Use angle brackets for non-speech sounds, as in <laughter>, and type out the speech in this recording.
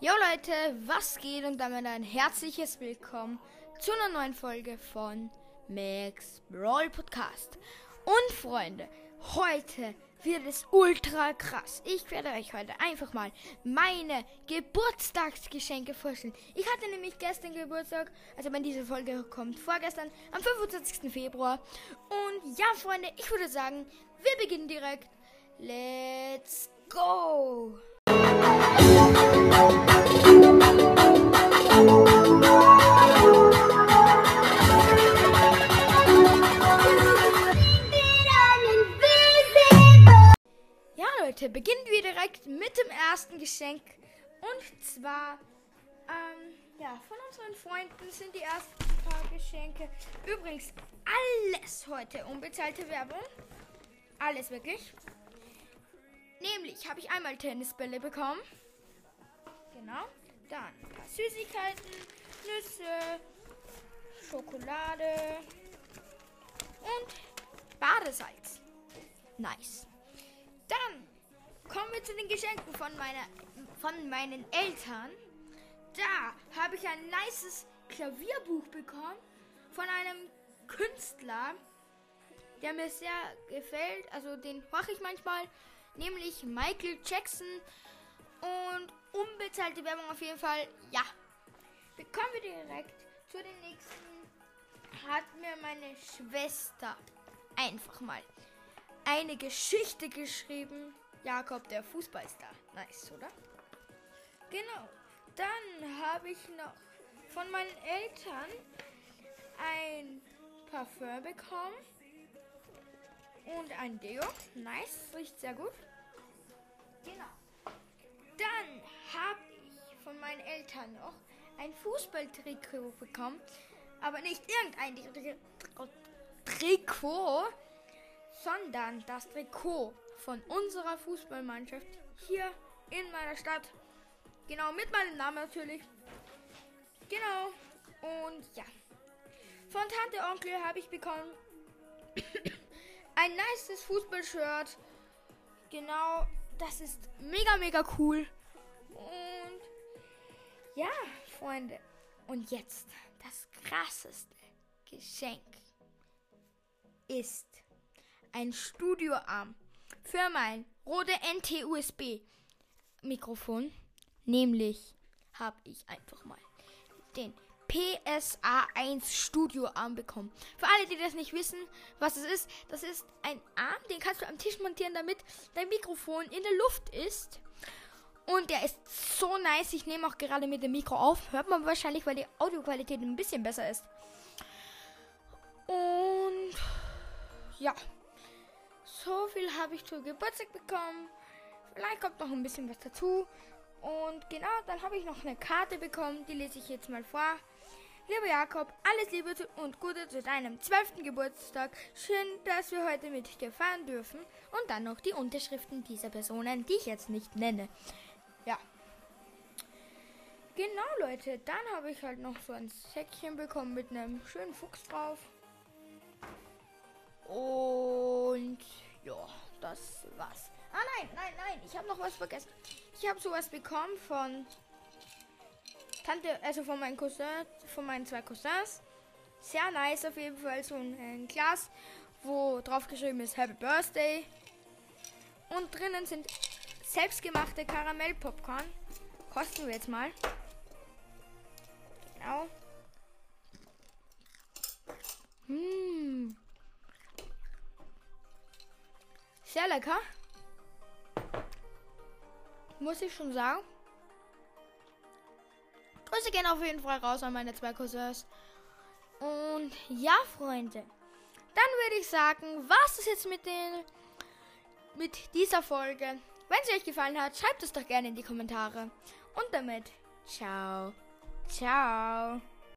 Jo Leute, was geht und damit ein herzliches Willkommen zu einer neuen Folge von Max Brawl Podcast. Und Freunde, heute wird es ultra krass. Ich werde euch heute einfach mal meine Geburtstagsgeschenke vorstellen. Ich hatte nämlich gestern Geburtstag, also wenn diese Folge kommt, vorgestern, am 25. Februar. Und ja, Freunde, ich würde sagen, wir beginnen direkt. Let's go! Leute, beginnen wir direkt mit dem ersten Geschenk. Und zwar, ähm, ja, von unseren Freunden sind die ersten paar Geschenke. Übrigens, alles heute unbezahlte Werbung. Alles wirklich. Nämlich habe ich einmal Tennisbälle bekommen. Genau. Dann ein paar Süßigkeiten, Nüsse, Schokolade und Badesalz. Nice. Wir zu den Geschenken von, meiner, von meinen Eltern. Da habe ich ein nices Klavierbuch bekommen von einem Künstler, der mir sehr gefällt. Also den mache ich manchmal, nämlich Michael Jackson. Und unbezahlte Werbung auf jeden Fall. Ja. Bekommen wir direkt zu den nächsten. Hat mir meine Schwester einfach mal eine Geschichte geschrieben. Jakob, der Fußballstar. Nice, oder? Genau. Dann habe ich noch von meinen Eltern ein Parfum bekommen. Und ein Deo. Nice, riecht sehr gut. Genau. Dann habe ich von meinen Eltern noch ein Fußballtrikot bekommen. Aber nicht irgendein Tri- Trikot, sondern das Trikot von unserer Fußballmannschaft hier in meiner Stadt. Genau, mit meinem Namen natürlich. Genau. Und ja. Von Tante Onkel habe ich bekommen <coughs> ein nices Fußballshirt. Genau, das ist mega, mega cool. Und ja, Freunde. Und jetzt das krasseste Geschenk ist ein Studioarm für mein Rode NT-USB Mikrofon. Nämlich habe ich einfach mal den PSA1 Studioarm bekommen. Für alle, die das nicht wissen, was es ist, das ist ein Arm, den kannst du am Tisch montieren, damit dein Mikrofon in der Luft ist. Und der ist so nice. Ich nehme auch gerade mit dem Mikro auf. Hört man wahrscheinlich, weil die Audioqualität ein bisschen besser ist. Und ja, so viel habe ich zu Geburtstag bekommen. Vielleicht kommt noch ein bisschen was dazu. Und genau, dann habe ich noch eine Karte bekommen. Die lese ich jetzt mal vor. Lieber Jakob, alles Liebe und Gute zu deinem 12. Geburtstag. Schön, dass wir heute mit dir fahren dürfen. Und dann noch die Unterschriften dieser Personen, die ich jetzt nicht nenne. Ja. Genau, Leute. Dann habe ich halt noch so ein Säckchen bekommen mit einem schönen Fuchs drauf. Und ja, das war's. Ah nein, nein, nein, ich habe noch was vergessen. Ich habe sowas bekommen von Tante, also von meinen Cousins, von meinen zwei Cousins. Sehr nice auf jeden Fall, so ein, ein Glas, wo drauf geschrieben ist Happy Birthday. Und drinnen sind selbstgemachte Karamell-Popcorn. Kosten wir jetzt mal. Genau. Mmh. Sehr lecker. Muss ich schon sagen. Grüße gehen auf jeden Fall raus an meine zwei Cousins. Und ja, Freunde. Dann würde ich sagen, was ist jetzt mit den mit dieser Folge? Wenn sie euch gefallen hat, schreibt es doch gerne in die Kommentare. Und damit, ciao. Ciao.